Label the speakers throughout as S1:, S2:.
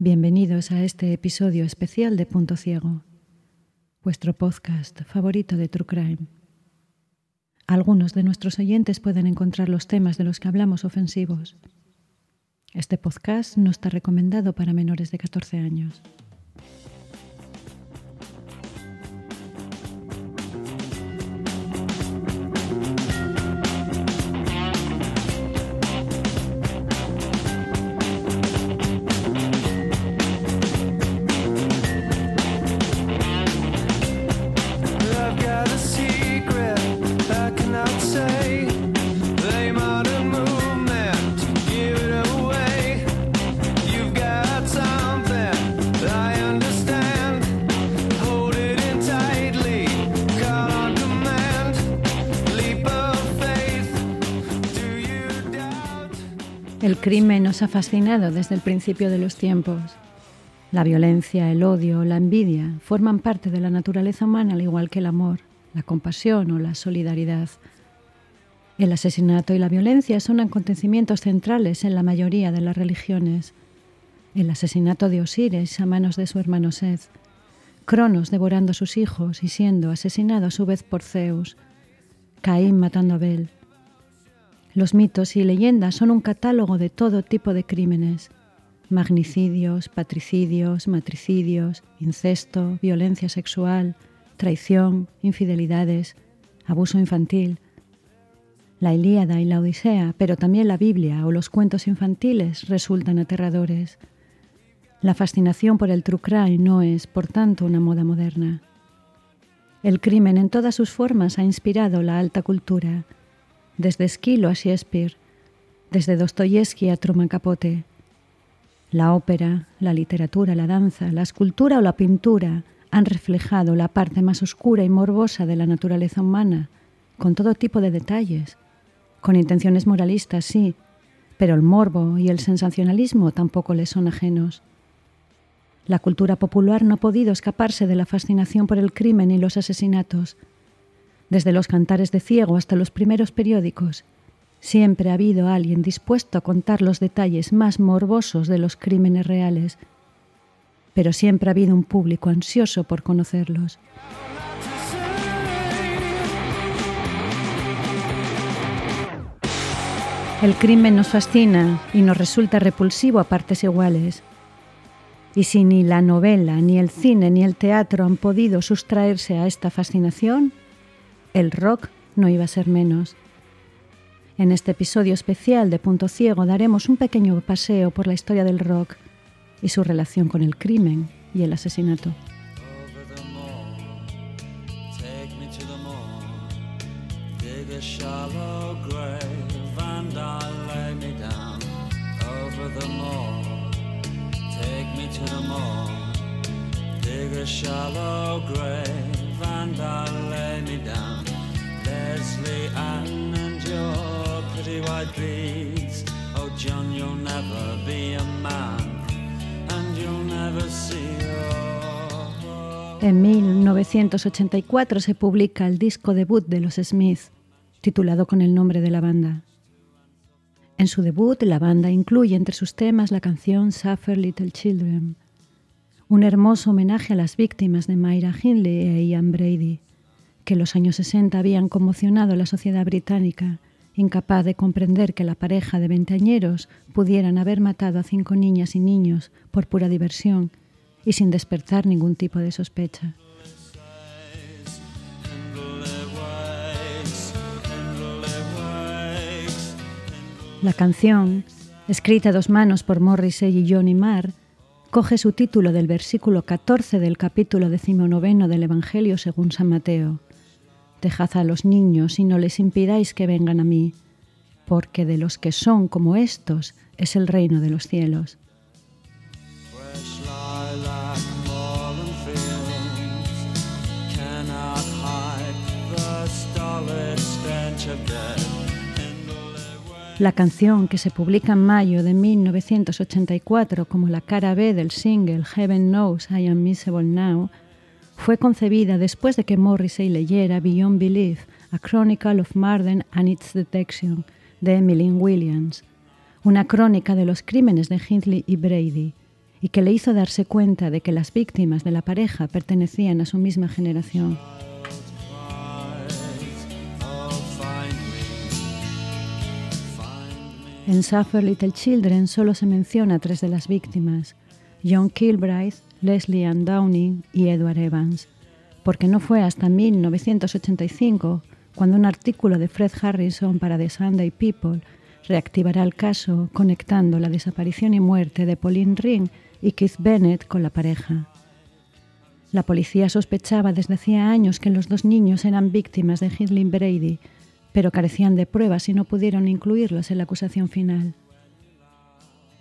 S1: Bienvenidos a este episodio especial de Punto Ciego, vuestro podcast favorito de True Crime. Algunos de nuestros oyentes pueden encontrar los temas de los que hablamos ofensivos. Este podcast no está recomendado para menores de 14 años. Crimen nos ha fascinado desde el principio de los tiempos. La violencia, el odio, la envidia forman parte de la naturaleza humana al igual que el amor, la compasión o la solidaridad. El asesinato y la violencia son acontecimientos centrales en la mayoría de las religiones. El asesinato de Osiris a manos de su hermano Seth, Cronos devorando a sus hijos y siendo asesinado a su vez por Zeus, Caín matando a Abel, los mitos y leyendas son un catálogo de todo tipo de crímenes. Magnicidios, patricidios, matricidios, incesto, violencia sexual, traición, infidelidades, abuso infantil. La Ilíada y la Odisea, pero también la Biblia o los cuentos infantiles resultan aterradores. La fascinación por el true no es, por tanto, una moda moderna. El crimen en todas sus formas ha inspirado la alta cultura, desde Esquilo a Shakespeare, desde Dostoyevsky a Truman Capote. La ópera, la literatura, la danza, la escultura o la pintura han reflejado la parte más oscura y morbosa de la naturaleza humana, con todo tipo de detalles, con intenciones moralistas, sí, pero el morbo y el sensacionalismo tampoco le son ajenos. La cultura popular no ha podido escaparse de la fascinación por el crimen y los asesinatos, desde los cantares de ciego hasta los primeros periódicos, siempre ha habido alguien dispuesto a contar los detalles más morbosos de los crímenes reales, pero siempre ha habido un público ansioso por conocerlos. El crimen nos fascina y nos resulta repulsivo a partes iguales. Y si ni la novela, ni el cine, ni el teatro han podido sustraerse a esta fascinación, el rock no iba a ser menos. En este episodio especial de Punto Ciego daremos un pequeño paseo por la historia del rock y su relación con el crimen y el asesinato.
S2: Leslie and your white beads. Oh, John, you'll never be a man, and you'll never see your...
S1: En 1984 se publica el disco debut de los Smith, titulado con el nombre de la banda. En su debut, la banda incluye entre sus temas la canción Suffer Little Children, un hermoso homenaje a las víctimas de Myra Hindley e Ian Brady que los años 60 habían conmocionado la sociedad británica, incapaz de comprender que la pareja de veinteañeros pudieran haber matado a cinco niñas y niños por pura diversión y sin despertar ningún tipo de sospecha. La canción, escrita a dos manos por Morrissey y Johnny Marr, coge su título del versículo 14 del capítulo decimonoveno del Evangelio según San Mateo. Dejad a los niños y no les impidáis que vengan a mí, porque de los que son como estos es el reino de los cielos. La canción, que se publica en mayo de 1984 como la cara B del single Heaven Knows I Am Miserable Now, fue concebida después de que Morrissey leyera Beyond Belief, A Chronicle of Marden and Its Detection, de Emily Williams, una crónica de los crímenes de Hindley y Brady, y que le hizo darse cuenta de que las víctimas de la pareja pertenecían a su misma generación. En Suffer Little Children solo se menciona a tres de las víctimas, John Kilbride, Leslie Ann Downing y Edward Evans, porque no fue hasta 1985 cuando un artículo de Fred Harrison para The Sunday People reactivará el caso conectando la desaparición y muerte de Pauline Ring y Keith Bennett con la pareja. La policía sospechaba desde hacía años que los dos niños eran víctimas de Hidley Brady, pero carecían de pruebas y no pudieron incluirlos en la acusación final.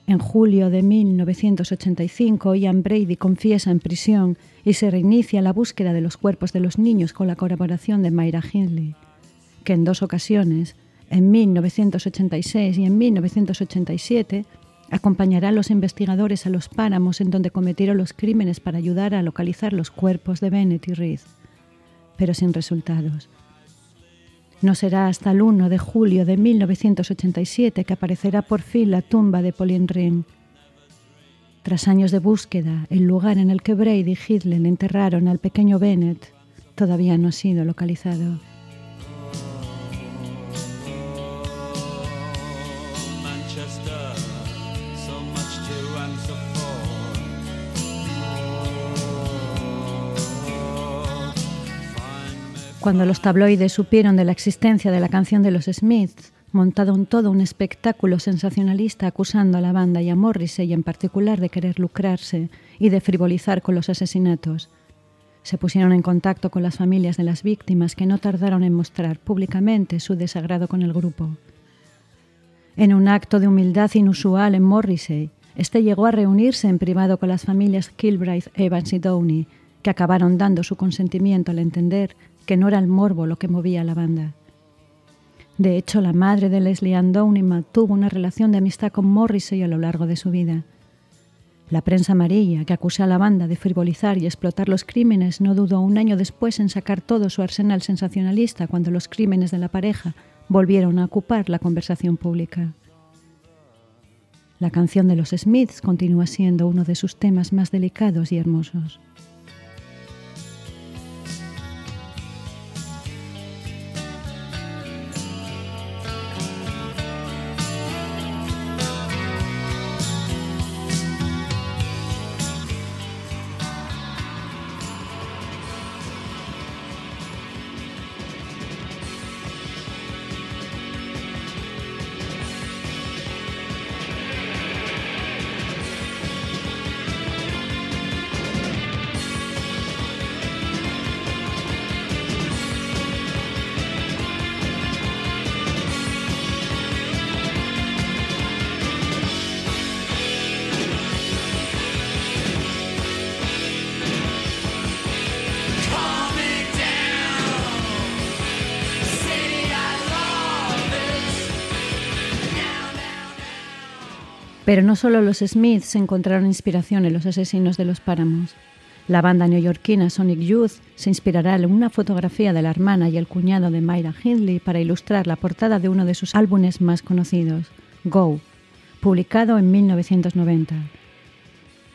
S1: En julio de 1985, Ian Brady confiesa en prisión y se reinicia la búsqueda de los cuerpos de los niños con la colaboración de Myra Hindley, que en dos ocasiones, en 1986 y en 1987, Acompañará a los investigadores a los páramos en donde cometieron los crímenes para ayudar a localizar los cuerpos de Bennett y Reed, pero sin resultados. No será hasta el 1 de julio de 1987 que aparecerá por fin la tumba de Pauline Ring. Tras años de búsqueda, el lugar en el que Brady y Hitler enterraron al pequeño Bennett todavía no ha sido localizado. Cuando los tabloides supieron de la existencia de la canción de los Smiths, montaron todo un espectáculo sensacionalista acusando a la banda y a Morrissey en particular de querer lucrarse y de frivolizar con los asesinatos. Se pusieron en contacto con las familias de las víctimas que no tardaron en mostrar públicamente su desagrado con el grupo. En un acto de humildad inusual en Morrissey, este llegó a reunirse en privado con las familias Kilbride, Evans y Downey, que acabaron dando su consentimiento al entender que no era el morbo lo que movía a la banda. De hecho, la madre de Leslie Ann Downey mantuvo una relación de amistad con Morrissey a lo largo de su vida. La prensa amarilla, que acusó a la banda de frivolizar y explotar los crímenes, no dudó un año después en sacar todo su arsenal sensacionalista cuando los crímenes de la pareja volvieron a ocupar la conversación pública. La canción de los Smiths continúa siendo uno de sus temas más delicados y hermosos. Pero no solo los Smiths encontraron inspiración en los asesinos de los páramos. La banda neoyorquina Sonic Youth se inspirará en una fotografía de la hermana y el cuñado de Myra Hindley para ilustrar la portada de uno de sus álbumes más conocidos, Go, publicado en 1990.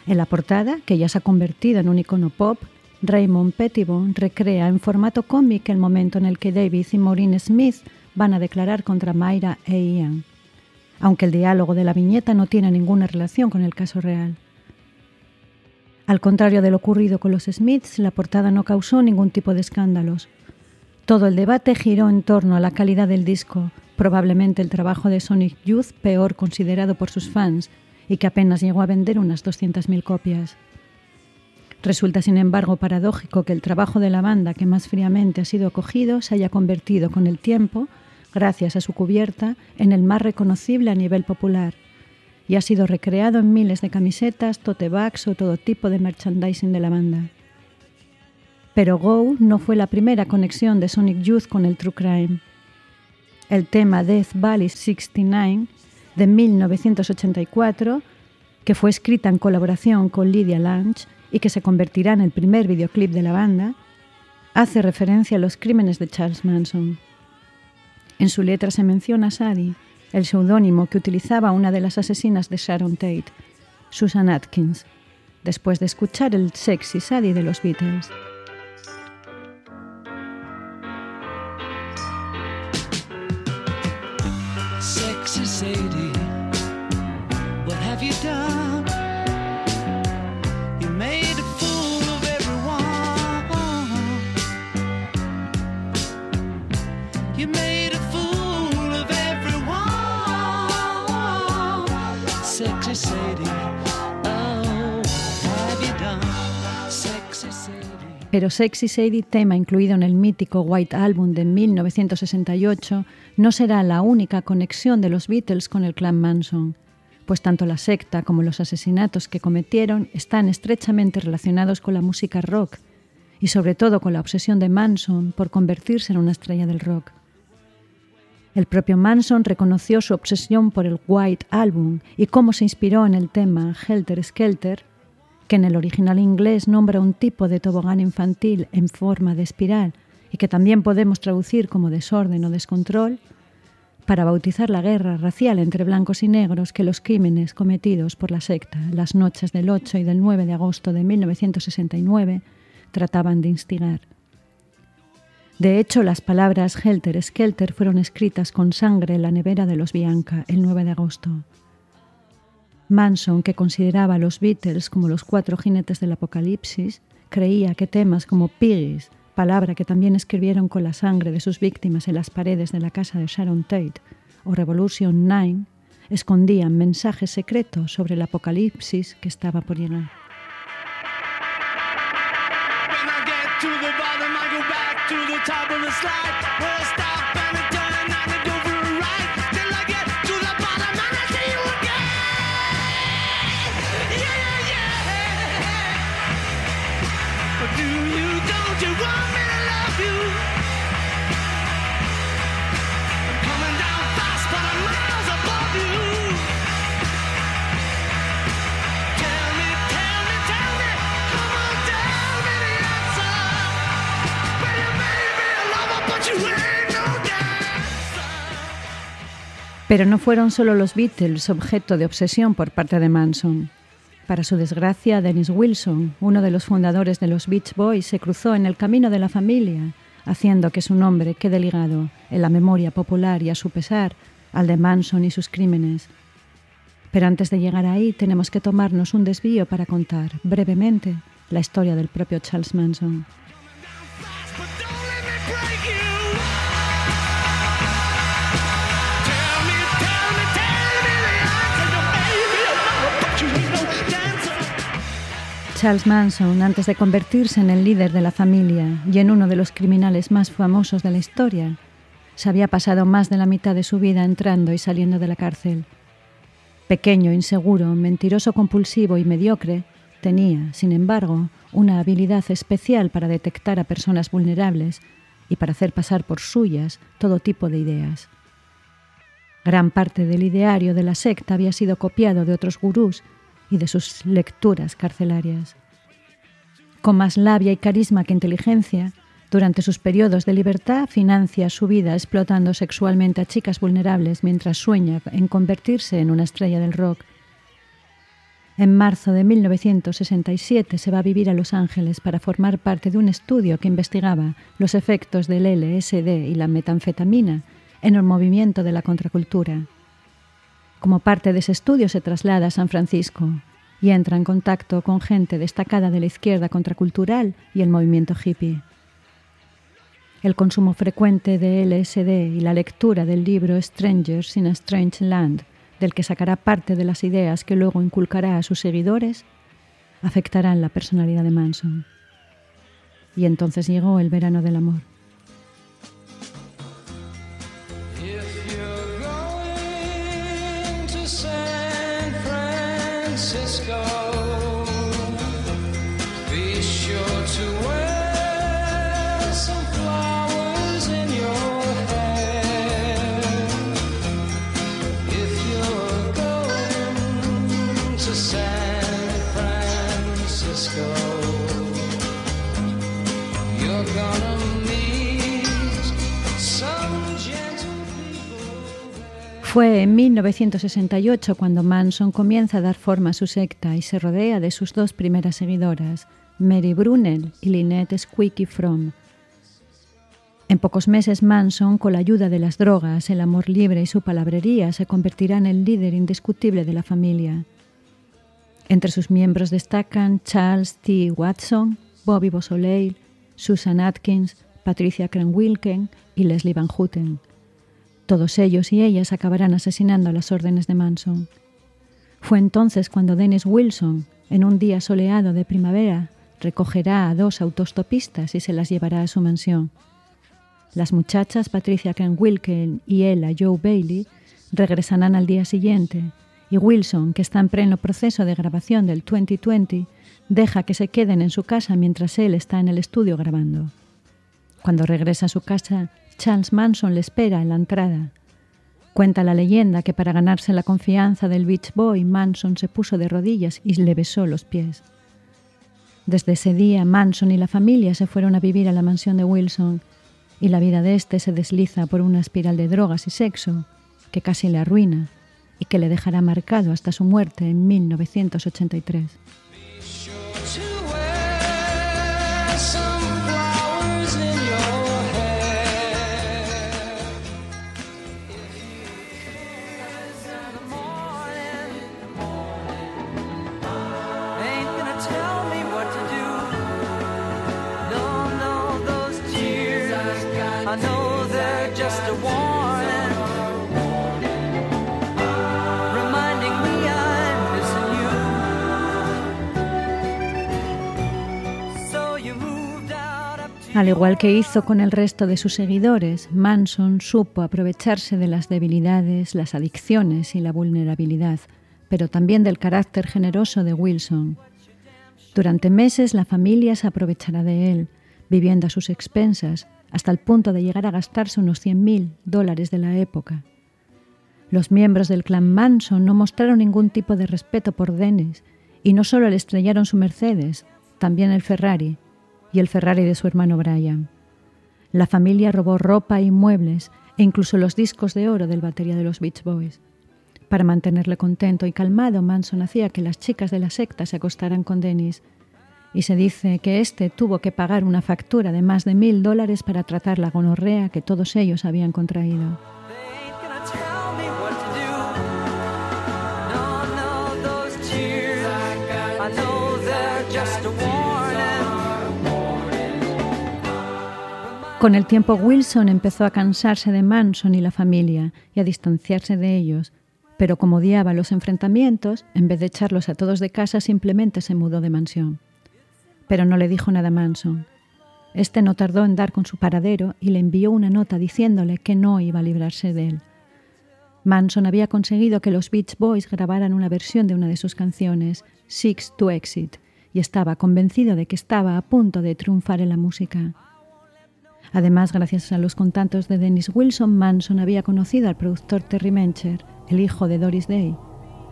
S1: En la portada, que ya se ha convertido en un icono pop, Raymond Pettibone recrea en formato cómic el momento en el que David y Maureen Smith van a declarar contra Myra e Ian aunque el diálogo de la viñeta no tiene ninguna relación con el caso real. Al contrario de lo ocurrido con los Smiths, la portada no causó ningún tipo de escándalos. Todo el debate giró en torno a la calidad del disco, probablemente el trabajo de Sonic Youth peor considerado por sus fans y que apenas llegó a vender unas 200.000 copias. Resulta, sin embargo, paradójico que el trabajo de la banda que más fríamente ha sido acogido se haya convertido con el tiempo gracias a su cubierta, en el más reconocible a nivel popular y ha sido recreado en miles de camisetas, tote bags o todo tipo de merchandising de la banda. Pero Go no fue la primera conexión de Sonic Youth con el True Crime. El tema Death Valley 69 de 1984, que fue escrita en colaboración con Lydia Lunch y que se convertirá en el primer videoclip de la banda, hace referencia a los crímenes de Charles Manson. En su letra se menciona a Sadie, el seudónimo que utilizaba una de las asesinas de Sharon Tate, Susan Atkins, después de escuchar el Sexy Sadie de los Beatles. Pero Sexy Sadie, tema incluido en el mítico White Album de 1968, no será la única conexión de los Beatles con el clan Manson, pues tanto la secta como los asesinatos que cometieron están estrechamente relacionados con la música rock y sobre todo con la obsesión de Manson por convertirse en una estrella del rock. El propio Manson reconoció su obsesión por el White Album y cómo se inspiró en el tema Helter Skelter, que en el original inglés nombra un tipo de tobogán infantil en forma de espiral y que también podemos traducir como desorden o descontrol, para bautizar la guerra racial entre blancos y negros que los crímenes cometidos por la secta las noches del 8 y del 9 de agosto de 1969 trataban de instigar. De hecho, las palabras Helter Skelter fueron escritas con sangre en la nevera de los Bianca el 9 de agosto. Manson, que consideraba a los Beatles como los cuatro jinetes del apocalipsis, creía que temas como Piggies, palabra que también escribieron con la sangre de sus víctimas en las paredes de la casa de Sharon Tate, o Revolution 9, escondían mensajes secretos sobre el apocalipsis que estaba por llegar. Pero no fueron solo los Beatles objeto de obsesión por parte de Manson. Para su desgracia, Dennis Wilson, uno de los fundadores de los Beach Boys, se cruzó en el camino de la familia, haciendo que su nombre quede ligado en la memoria popular y a su pesar al de Manson y sus crímenes. Pero antes de llegar ahí, tenemos que tomarnos un desvío para contar, brevemente, la historia del propio Charles Manson. Charles Manson, antes de convertirse en el líder de la familia y en uno de los criminales más famosos de la historia, se había pasado más de la mitad de su vida entrando y saliendo de la cárcel. Pequeño, inseguro, mentiroso compulsivo y mediocre, tenía, sin embargo, una habilidad especial para detectar a personas vulnerables y para hacer pasar por suyas todo tipo de ideas. Gran parte del ideario de la secta había sido copiado de otros gurús y de sus lecturas carcelarias. Con más labia y carisma que inteligencia, durante sus periodos de libertad financia su vida explotando sexualmente a chicas vulnerables mientras sueña en convertirse en una estrella del rock. En marzo de 1967 se va a vivir a Los Ángeles para formar parte de un estudio que investigaba los efectos del LSD y la metanfetamina en el movimiento de la contracultura. Como parte de ese estudio se traslada a San Francisco y entra en contacto con gente destacada de la izquierda contracultural y el movimiento hippie. El consumo frecuente de LSD y la lectura del libro Strangers in a Strange Land, del que sacará parte de las ideas que luego inculcará a sus seguidores, afectarán la personalidad de Manson. Y entonces llegó el verano del amor. Fue en 1968 cuando Manson comienza a dar forma a su secta y se rodea de sus dos primeras seguidoras, Mary Brunel y Lynette Squeaky From. En pocos meses Manson, con la ayuda de las drogas, el amor libre y su palabrería, se convertirá en el líder indiscutible de la familia. Entre sus miembros destacan Charles T. Watson, Bobby Beausoleil, Susan Atkins, Patricia Krenwilken y Leslie Van Houten. Todos ellos y ellas acabarán asesinando a las órdenes de Manson. Fue entonces cuando Dennis Wilson, en un día soleado de primavera, recogerá a dos autostopistas y se las llevará a su mansión. Las muchachas Patricia Wilken y Ella Joe Bailey regresarán al día siguiente y Wilson, que está en pleno proceso de grabación del 2020, deja que se queden en su casa mientras él está en el estudio grabando. Cuando regresa a su casa, Charles Manson le espera en la entrada. Cuenta la leyenda que para ganarse la confianza del Beach Boy, Manson se puso de rodillas y le besó los pies. Desde ese día, Manson y la familia se fueron a vivir a la mansión de Wilson y la vida de éste se desliza por una espiral de drogas y sexo que casi le arruina y que le dejará marcado hasta su muerte en 1983. Al igual que hizo con el resto de sus seguidores, Manson supo aprovecharse de las debilidades, las adicciones y la vulnerabilidad, pero también del carácter generoso de Wilson. Durante meses la familia se aprovechará de él, viviendo a sus expensas, hasta el punto de llegar a gastarse unos 100.000 dólares de la época. Los miembros del clan Manson no mostraron ningún tipo de respeto por Dennis y no solo le estrellaron su Mercedes, también el Ferrari, y el Ferrari de su hermano Brian. La familia robó ropa y muebles e incluso los discos de oro del batería de los Beach Boys. Para mantenerle contento y calmado, Manson hacía que las chicas de la secta se acostaran con Dennis, y se dice que éste tuvo que pagar una factura de más de mil dólares para tratar la gonorrea que todos ellos habían contraído. Con el tiempo Wilson empezó a cansarse de Manson y la familia y a distanciarse de ellos, pero como odiaba los enfrentamientos, en vez de echarlos a todos de casa, simplemente se mudó de mansión. Pero no le dijo nada a Manson. Este no tardó en dar con su paradero y le envió una nota diciéndole que no iba a librarse de él. Manson había conseguido que los Beach Boys grabaran una versión de una de sus canciones, Six to Exit, y estaba convencido de que estaba a punto de triunfar en la música. Además, gracias a los contactos de Dennis Wilson, Manson había conocido al productor Terry Mencher, el hijo de Doris Day,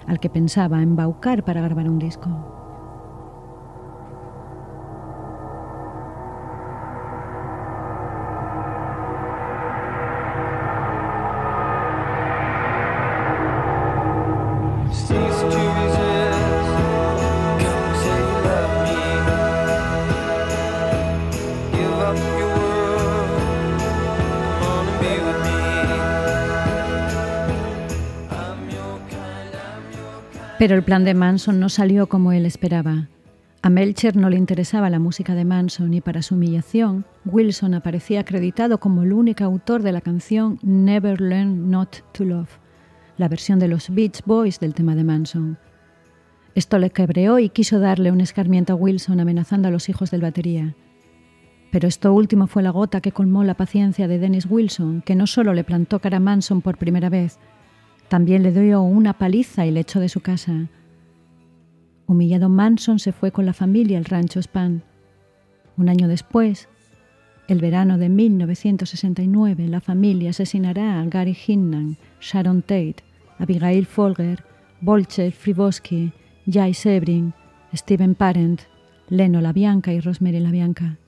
S1: al que pensaba embaucar para grabar un disco. Pero el plan de Manson no salió como él esperaba. A Melcher no le interesaba la música de Manson y para su humillación, Wilson aparecía acreditado como el único autor de la canción Never Learn Not to Love, la versión de los Beach Boys del tema de Manson. Esto le quebreó y quiso darle un escarmiento a Wilson amenazando a los hijos del batería. Pero esto último fue la gota que colmó la paciencia de Dennis Wilson, que no solo le plantó cara a Manson por primera vez, también le dio una paliza y le echó de su casa. Humillado Manson se fue con la familia al rancho Span. Un año después, el verano de 1969, la familia asesinará a Gary Hinnan, Sharon Tate, Abigail Folger, Bolcher Friboski, Jay Sebring, Steven Parent, Leno LaBianca y Rosemary LaBianca.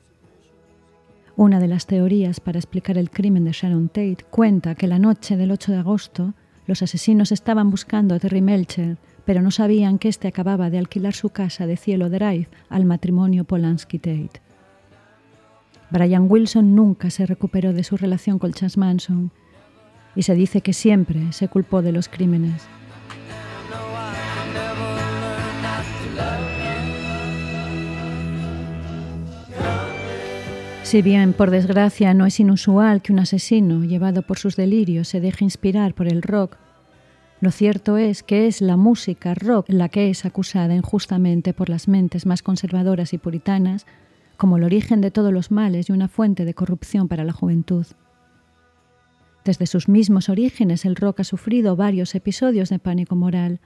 S1: Una de las teorías para explicar el crimen de Sharon Tate cuenta que la noche del 8 de agosto Los asesinos estaban buscando a Terry Melcher, pero no sabían que éste acababa de alquilar su casa de Cielo Drive al matrimonio Polanski-Tate. Brian Wilson nunca se recuperó de su relación con Chas Manson y se dice que siempre se culpó de los crímenes. Si bien, por desgracia, no es inusual que un asesino, llevado por sus delirios, se deje inspirar por el rock, lo cierto es que es la música rock la que es acusada injustamente por las mentes más conservadoras y puritanas como el origen de todos los males y una fuente de corrupción para la juventud. Desde sus mismos orígenes el rock ha sufrido varios episodios de pánico moral,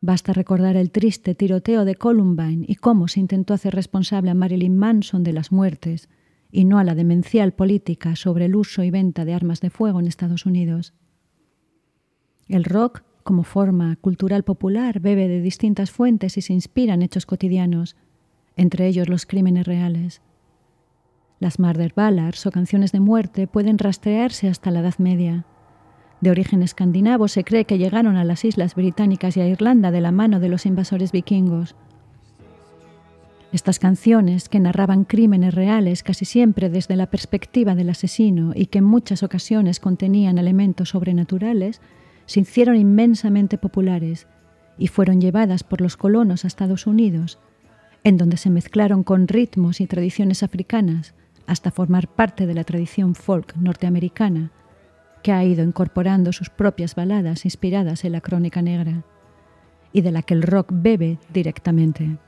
S1: Basta recordar el triste tiroteo de Columbine y cómo se intentó hacer responsable a Marilyn Manson de las muertes y no a la demencial política sobre el uso y venta de armas de fuego en Estados Unidos. El rock, como forma cultural popular, bebe de distintas fuentes y se inspira en hechos cotidianos, entre ellos los crímenes reales. Las murder ballads o canciones de muerte pueden rastrearse hasta la Edad Media de origen escandinavo, se cree que llegaron a las islas británicas y a Irlanda de la mano de los invasores vikingos. Estas canciones, que narraban crímenes reales casi siempre desde la perspectiva del asesino y que en muchas ocasiones contenían elementos sobrenaturales, se hicieron inmensamente populares y fueron llevadas por los colonos a Estados Unidos, en donde se mezclaron con ritmos y tradiciones africanas hasta formar parte de la tradición folk norteamericana, que ha ido incorporando sus propias baladas inspiradas en la crónica negra y de la que el rock bebe directamente.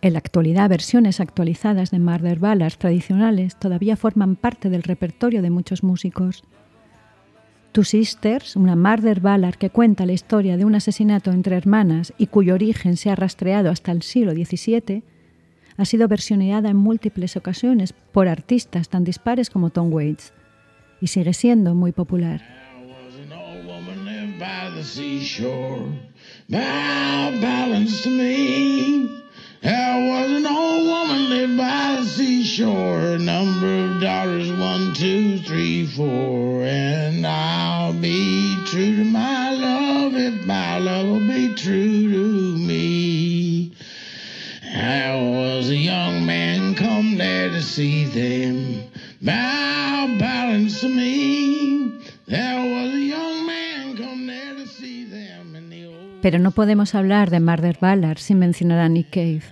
S1: En la actualidad, versiones actualizadas de murder ballads tradicionales todavía forman parte del repertorio de muchos músicos. Two Sisters, una murder ballad que cuenta la historia de un asesinato entre hermanas y cuyo origen se ha rastreado hasta el siglo XVII, ha sido versioneada en múltiples ocasiones por artistas tan dispares como Tom Waits y sigue siendo muy popular. There was an old woman lived by the seashore, number of daughters one, two, three, four, and I'll be true to my love if my love will be true to me. There was a young man come there to see them. Pero no podemos hablar de Murder Ballard sin mencionar a Nick Cave.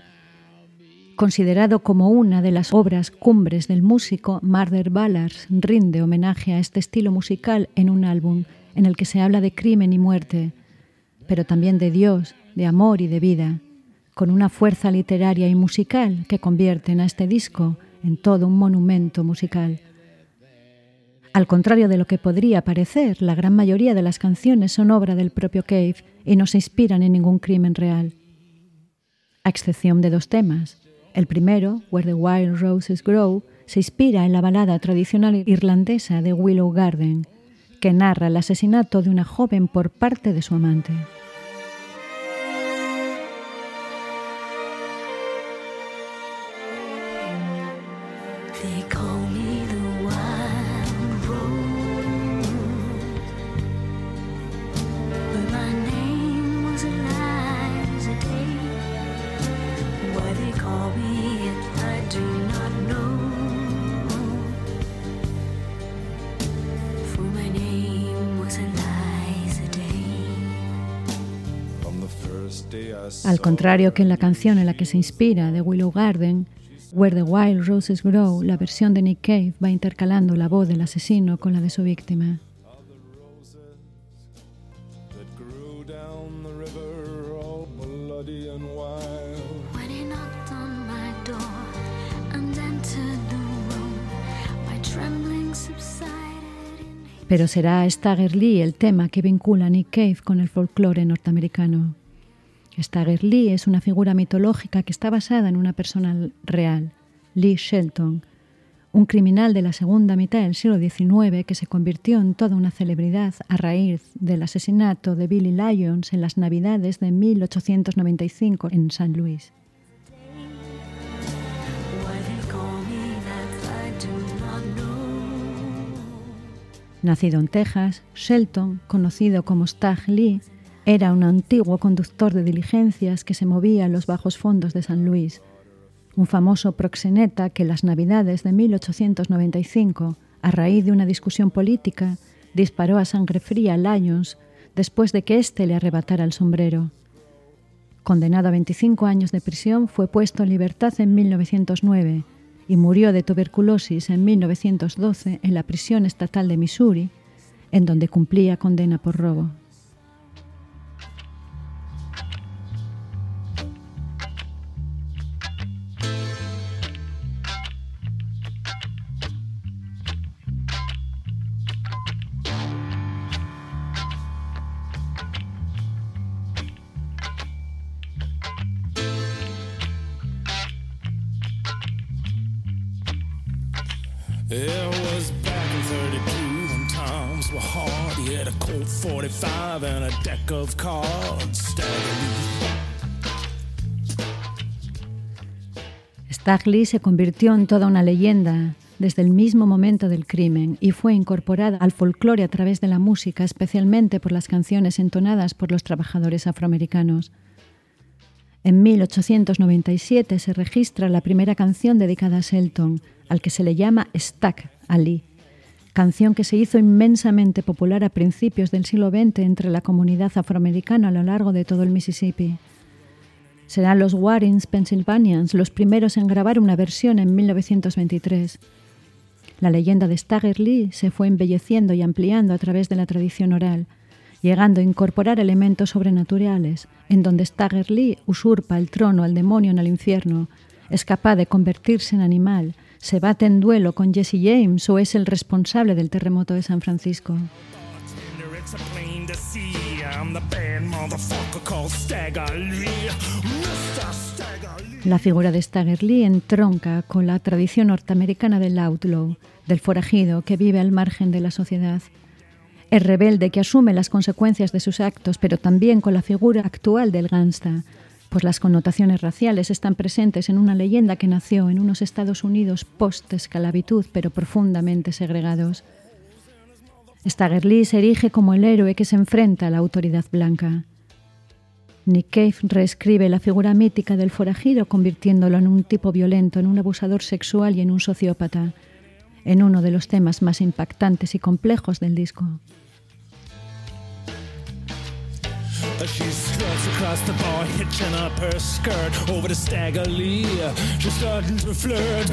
S1: Considerado como una de las obras cumbres del músico, Murder Ballads rinde homenaje a este estilo musical en un álbum en el que se habla de crimen y muerte, pero también de Dios, de amor y de vida, con una fuerza literaria y musical que convierten a este disco en todo un monumento musical. Al contrario de lo que podría parecer, la gran mayoría de las canciones son obra del propio Cave y no se inspiran en ningún crimen real. A excepción de dos temas. El primero, Where the Wild Roses Grow, se inspira en la balada tradicional irlandesa de Willow Garden, que narra el asesinato de una joven por parte de su amante. Al contrario que en la canción en la que se inspira de Willow Garden, Where the Wild Roses Grow, la versión de Nick Cave va intercalando la voz del asesino con la de su víctima. Pero será Stagger Lee el tema que vincula a Nick Cave con el folclore norteamericano. Stagger Lee es una figura mitológica que está basada en una persona real, Lee Shelton, un criminal de la segunda mitad del siglo XIX que se convirtió en toda una celebridad a raíz del asesinato de Billy Lyons en las Navidades de 1895 en San Luis. Nacido en Texas, Shelton, conocido como Stag Lee, era un antiguo conductor de diligencias que se movía en los bajos fondos de San Luis, un famoso proxeneta que las Navidades de 1895, a raíz de una discusión política, disparó a sangre fría a Lyons después de que éste le arrebatara el sombrero. Condenado a 25 años de prisión, fue puesto en libertad en 1909 y murió de tuberculosis en 1912 en la prisión estatal de Missouri, en donde cumplía condena por robo. Stagli se convirtió en toda una leyenda desde el mismo momento del crimen y fue incorporada al folclore a través de la música, especialmente por las canciones entonadas por los trabajadores afroamericanos. En 1897 se registra la primera canción dedicada a Shelton, al que se le llama Stack Ali, canción que se hizo inmensamente popular a principios del siglo XX entre la comunidad afroamericana a lo largo de todo el Mississippi. Serán los Warrens Pennsylvanians los primeros en grabar una versión en 1923. La leyenda de Stagger Lee se fue embelleciendo y ampliando a través de la tradición oral, llegando a incorporar elementos sobrenaturales, en donde Stagger Lee usurpa el trono al demonio en el infierno, es capaz de convertirse en animal, se bate en duelo con Jesse James o es el responsable del terremoto de San Francisco. La figura de Stagger Lee entronca con la tradición norteamericana del outlaw, del forajido que vive al margen de la sociedad. Es rebelde que asume las consecuencias de sus actos, pero también con la figura actual del gangsta, pues las connotaciones raciales están presentes en una leyenda que nació en unos Estados Unidos post-esclavitud, pero profundamente segregados. Stagger Lee se erige como el héroe que se enfrenta a la autoridad blanca. Nick Cave reescribe la figura mítica del forajido convirtiéndolo en un tipo violento, en un abusador sexual y en un sociópata, en uno de los temas más impactantes y complejos del disco.
S3: Just the boy hitching up her skirt over the staggerly. She's starting to flirt.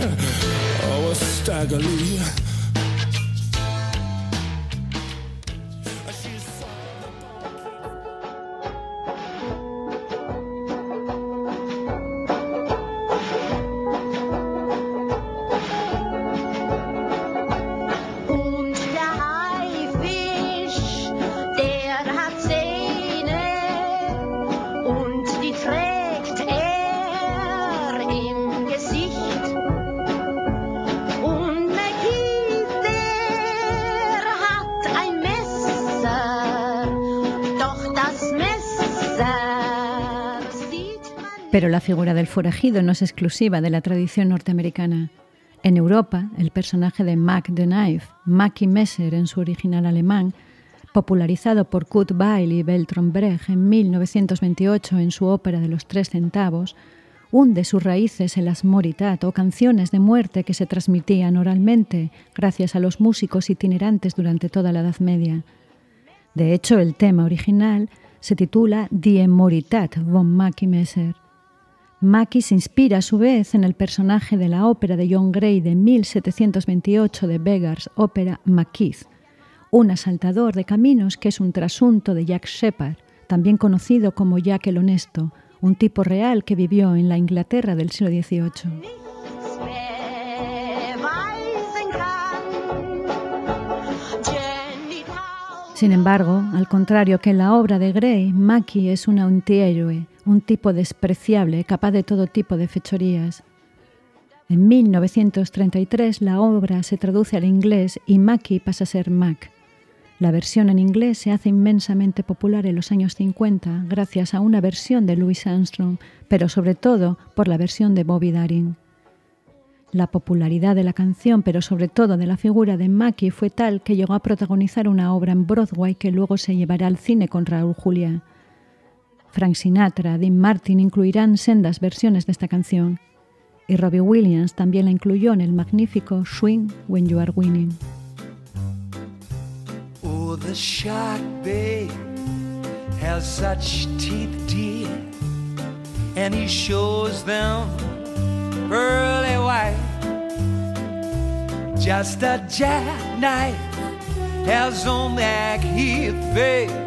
S3: Oh, a staggerly.
S1: Pero la figura del forajido no es exclusiva de la tradición norteamericana. En Europa, el personaje de Mac the Knife, Mackie Messer en su original alemán, popularizado por Kurt Weill y Bertolt Brecht en 1928 en su ópera de los tres centavos, hunde sus raíces en las moritat o canciones de muerte que se transmitían oralmente gracias a los músicos itinerantes durante toda la Edad Media. De hecho, el tema original se titula Die Moritat von Mackie Messer. Mackie se inspira a su vez en el personaje de la ópera de John Gray de 1728 de Beggars, ópera Maquis, un asaltador de caminos que es un trasunto de Jack Shepard, también conocido como Jack el Honesto, un tipo real que vivió en la Inglaterra del siglo XVIII. Sin embargo, al contrario que en la obra de Gray, Mackie es un antihéroe, un tipo despreciable, capaz de todo tipo de fechorías. En 1933 la obra se traduce al inglés y Mackie pasa a ser Mac. La versión en inglés se hace inmensamente popular en los años 50 gracias a una versión de Louis Armstrong, pero sobre todo por la versión de Bobby Darin. La popularidad de la canción, pero sobre todo de la figura de Mackie, fue tal que llegó a protagonizar una obra en Broadway que luego se llevará al cine con Raúl Julia. Frank Sinatra, Dean Martin incluirán sendas versiones de esta canción, y Robbie Williams también la incluyó en el magnífico Swing When You Are Winning.
S2: Oh, the shark babe has such teeth, dear, and he shows them pearly white. Just a jackknife has on that heath, babe.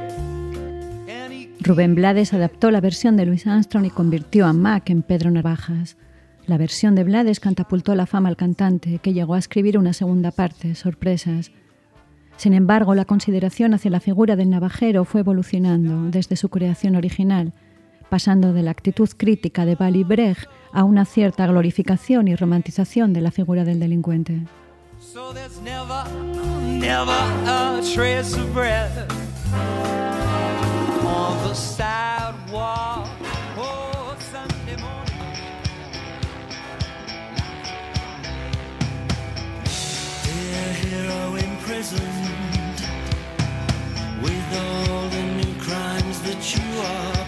S1: Rubén Blades adaptó la versión de Louis Armstrong y convirtió a Mac en Pedro Navajas. La versión de Blades catapultó la fama al cantante, que llegó a escribir una segunda parte, Sorpresas. Sin embargo, la consideración hacia la figura del navajero fue evolucionando desde su creación original, pasando de la actitud crítica de Bali Brecht a una cierta glorificación y romantización de la figura del delincuente.
S2: On the sidewalk. Oh, Sunday morning. Dear hero imprisoned with all the new crimes that you are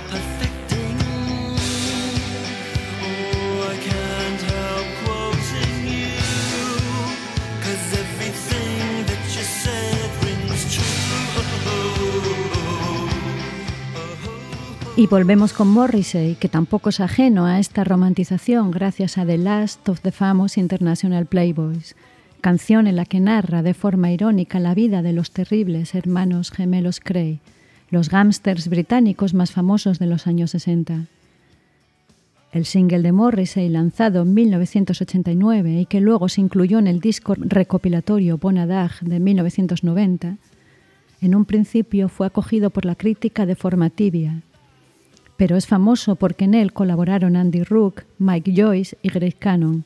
S1: Y volvemos con Morrissey, que tampoco es ajeno a esta romantización gracias a The Last of the Famous International Playboys, canción en la que narra de forma irónica la vida de los terribles hermanos gemelos Cray, los gámsters británicos más famosos de los años 60. El single de Morrissey lanzado en 1989 y que luego se incluyó en el disco recopilatorio Bonadag de 1990, en un principio fue acogido por la crítica de forma tibia, pero es famoso porque en él colaboraron Andy Rook, Mike Joyce y Greg Cannon,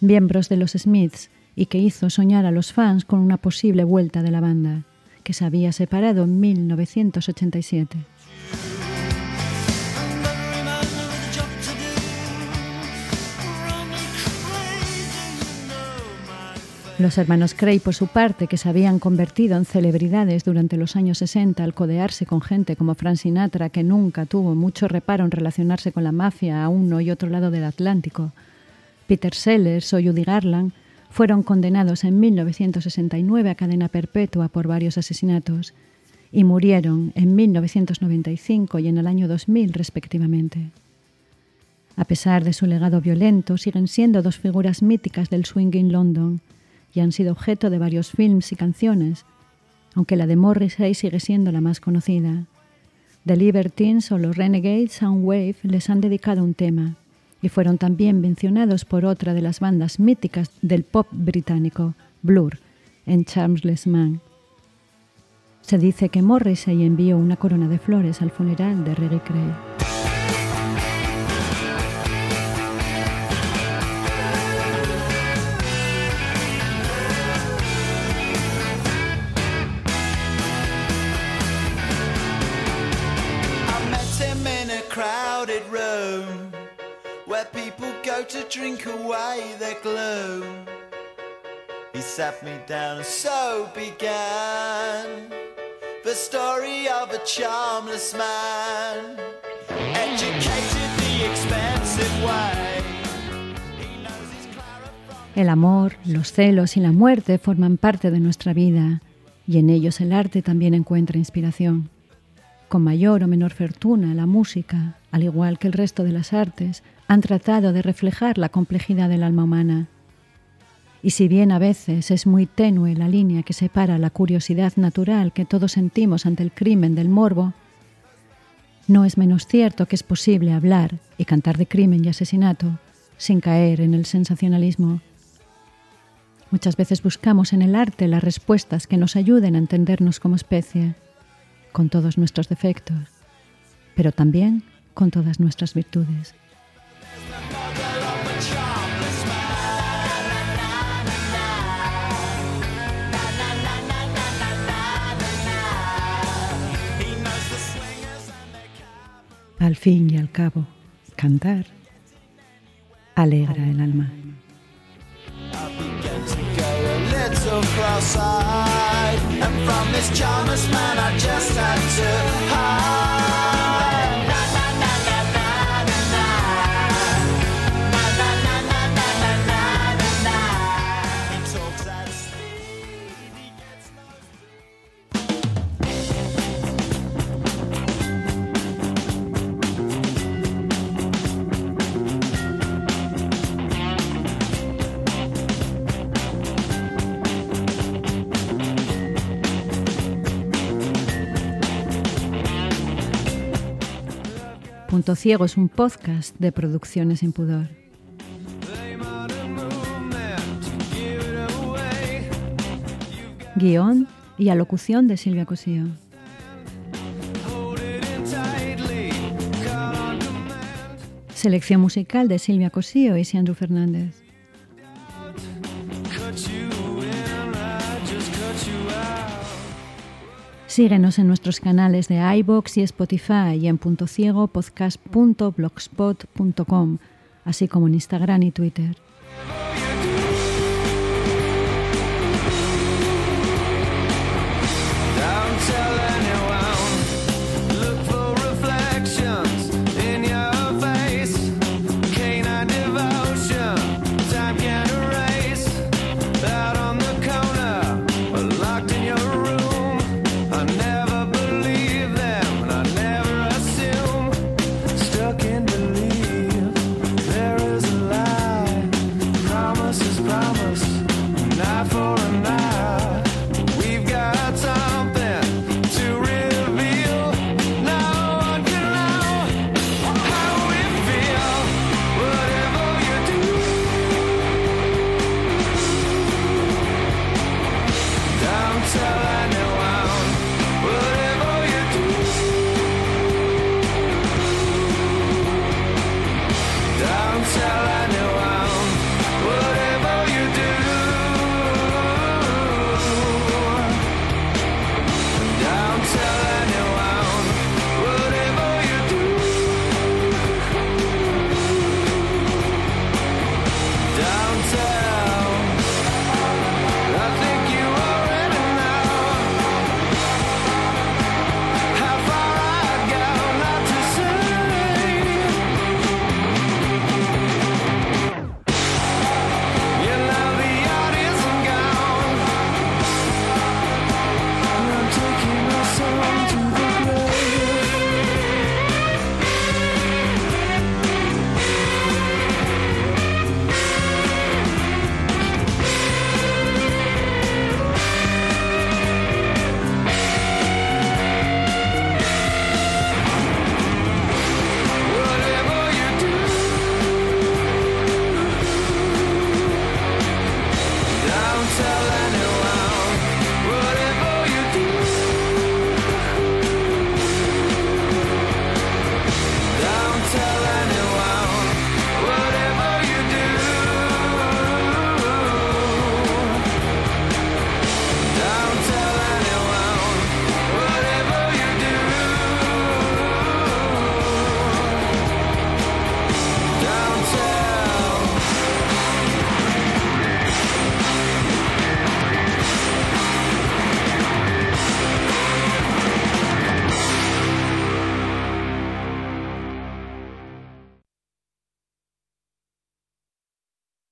S1: miembros de los Smiths, y que hizo soñar a los fans con una posible vuelta de la banda, que se había separado en 1987. Los hermanos Cray, por su parte, que se habían convertido en celebridades durante los años 60 al codearse con gente como Frank Sinatra, que nunca tuvo mucho reparo en relacionarse con la mafia a uno y otro lado del Atlántico, Peter Sellers o Judy Garland, fueron condenados en 1969 a cadena perpetua por varios asesinatos y murieron en 1995 y en el año 2000 respectivamente. A pesar de su legado violento, siguen siendo dos figuras míticas del swing in London y han sido objeto de varios films y canciones, aunque la de Morrissey sigue siendo la más conocida. The Libertines o los Renegades Soundwave les han dedicado un tema y fueron también mencionados por otra de las bandas míticas del pop británico, Blur, en Charmless Man. Se dice que Morrissey envió una corona de flores al funeral de Reggie Cray.
S2: Drink away their gloom. He sat me down, and so began the story of a charmless man, educated the expensive way.
S1: El amor, los celos y la muerte forman parte de nuestra vida y en ellos el arte también encuentra inspiración. Con mayor o menor fortuna, la música, al igual que el resto de las artes, han tratado de reflejar la complejidad del alma humana. Y si bien a veces es muy tenue la línea que separa la curiosidad natural que todos sentimos ante el crimen del morbo, no es menos cierto que es posible hablar y cantar de crimen y asesinato sin caer en el sensacionalismo. Muchas veces buscamos en el arte las respuestas que nos ayuden a entendernos como especie, con todos nuestros defectos, pero también con todas nuestras virtudes. Al fin y al cabo, cantar alegra el alma.
S4: Cross-eyed. And from this charmless man I just had to hide
S2: Punto Ciego es un podcast de producciones sin pudor. Guión y alocución de Silvia Cosío. Selección musical de Silvia Cosío y Sandro Fernández. Síguenos en nuestros canales de iBox y Spotify y en punto ciego podcast.blogspot.com, así como en Instagram y Twitter.